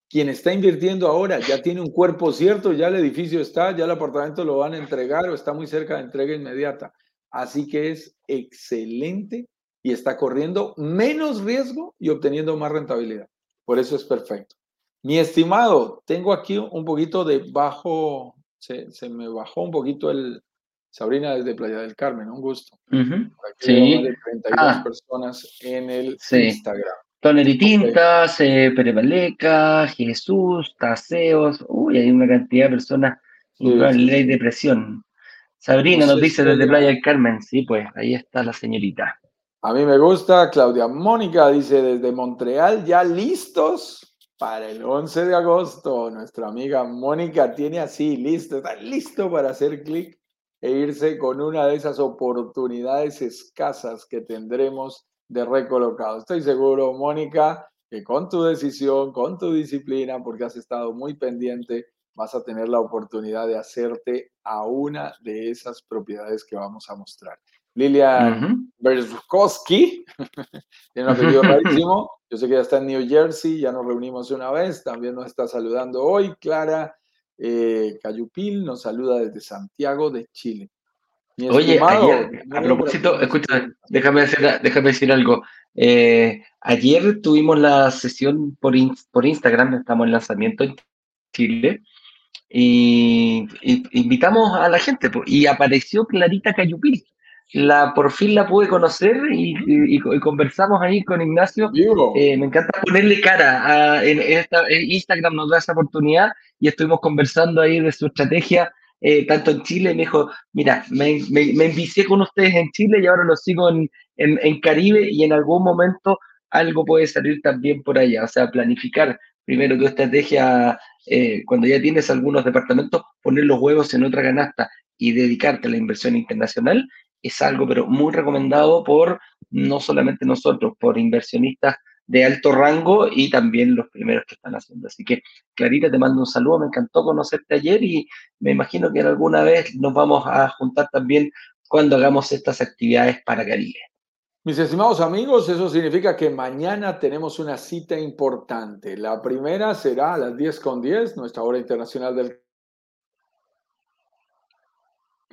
Quien está invirtiendo ahora ya tiene un cuerpo cierto, ya el edificio está, ya el apartamento lo van a entregar o está muy cerca de entrega inmediata. Así que es excelente y está corriendo menos riesgo y obteniendo más rentabilidad. por eso es perfecto. Mi estimado, tengo aquí un poquito de bajo, se, me bajó un poquito el Sabrina desde Playa del Carmen, un gusto.
sí.
de 32 ah. personas en el Instagram.
Toner y Tintas, eh, Jesús, Taseos, uy, hay una cantidad de personas en ley de presión. Sabrina nos dice desde Playa del Carmen, sí, pues ahí está la señorita.
A mí me gusta, Claudia Mónica dice desde Montreal, ya listos para el 11 de agosto. Nuestra amiga Mónica tiene así, listo, está listo para hacer clic e irse con una de esas oportunidades escasas que tendremos de recolocado. Estoy seguro, Mónica, que con tu decisión, con tu disciplina, porque has estado muy pendiente, vas a tener la oportunidad de hacerte a una de esas propiedades que vamos a mostrar. Lilian Berzkowski, (laughs) tiene un apellido (laughs) rarísimo. Yo sé que ya está en New Jersey, ya nos reunimos una vez, también nos está saludando hoy. Clara eh, Cayupil nos saluda desde Santiago de Chile.
Oye, ayer, a propósito, escucha, déjame, hacer, déjame decir algo. Eh, ayer tuvimos la sesión por, por Instagram, estamos en lanzamiento en Chile, y, invitamos a la gente, y apareció Clarita Cayupil. La, por fin la pude conocer y, conversamos ahí con Ignacio. Eh, me encanta ponerle cara a, en, esta, Instagram nos da esa oportunidad y estuvimos conversando ahí de su estrategia eh, tanto en Chile, me dijo, mira, me, me, envicié con ustedes en Chile y ahora lo sigo en, en, en, Caribe y en algún momento algo puede salir también por allá. O sea, planificar primero tu estrategia, eh, cuando ya tienes algunos departamentos, poner los huevos en otra canasta y dedicarte a la inversión internacional es algo, pero muy recomendado por no solamente nosotros, por inversionistas de alto rango y también los primeros que están haciendo. Así que, Clarita, te mando un saludo, me encantó conocerte ayer y me imagino que alguna vez nos vamos a juntar también cuando hagamos estas actividades para Caribe.
Mis estimados amigos, eso significa que mañana tenemos una cita importante. La primera será a las 10 con 10, nuestra hora internacional del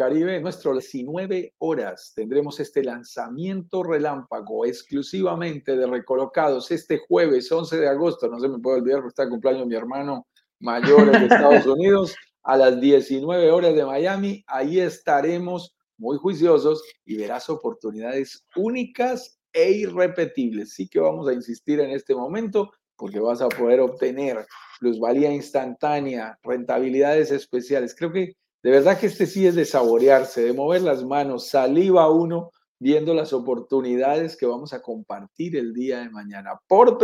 Caribe, nuestro 19 horas tendremos este lanzamiento relámpago exclusivamente de Recolocados este jueves 11 de agosto. No se me puede olvidar porque está el cumpleaños mi hermano mayor de Estados (laughs) Unidos a las 19 horas de Miami. Ahí estaremos muy juiciosos y verás oportunidades únicas e irrepetibles. Sí que vamos a insistir en este momento porque vas a poder obtener plusvalía instantánea, rentabilidades especiales. Creo que de verdad que este sí es de saborearse, de mover las manos, saliva uno viendo las oportunidades que vamos a compartir el día de mañana. Por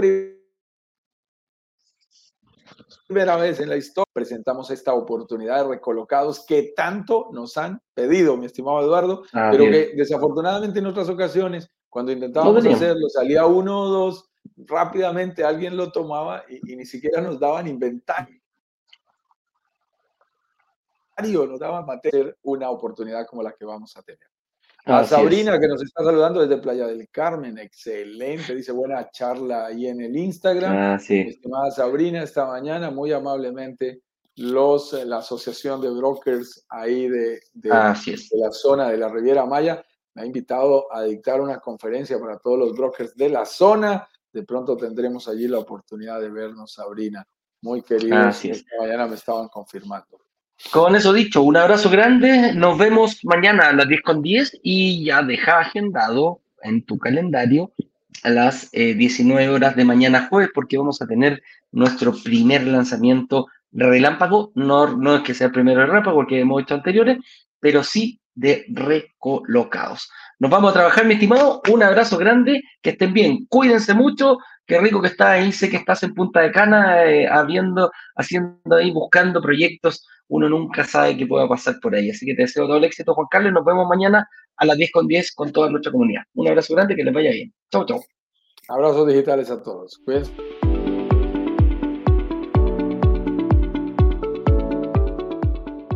primera vez en la historia presentamos esta oportunidad de recolocados que tanto nos han pedido, mi estimado Eduardo, ah, pero que desafortunadamente en otras ocasiones, cuando intentábamos hacerlo, salía uno o dos, rápidamente alguien lo tomaba y, y ni siquiera nos daban inventario nos daba mantener una oportunidad como la que vamos a tener. A Sabrina, que nos está saludando desde Playa del Carmen, excelente, dice buena charla ahí en el Instagram.
Ah, sí.
Estimada Sabrina, esta mañana muy amablemente los, eh, la Asociación de Brokers ahí de, de, de la zona de la Riviera Maya me ha invitado a dictar una conferencia para todos los brokers de la zona. De pronto tendremos allí la oportunidad de vernos, Sabrina. Muy querida. Esta mañana me estaban confirmando.
Con eso dicho, un abrazo grande. Nos vemos mañana a las 10 con 10 y ya deja agendado en tu calendario a las 19 eh, horas de mañana jueves porque vamos a tener nuestro primer lanzamiento relámpago. No, no es que sea el primero relámpago porque hemos hecho anteriores, pero sí de recolocados. Nos vamos a trabajar, mi estimado. Un abrazo grande, que estén bien. Cuídense mucho. Qué rico que estás ahí. Sé que estás en Punta de Cana, eh, habiendo, haciendo ahí, buscando proyectos uno nunca sabe qué pueda pasar por ahí. Así que te deseo todo el éxito, Juan Carlos. Nos vemos mañana a las 10 con 10 con toda nuestra comunidad. Un abrazo grande, que les vaya bien. Chau, chau.
Abrazos digitales a todos.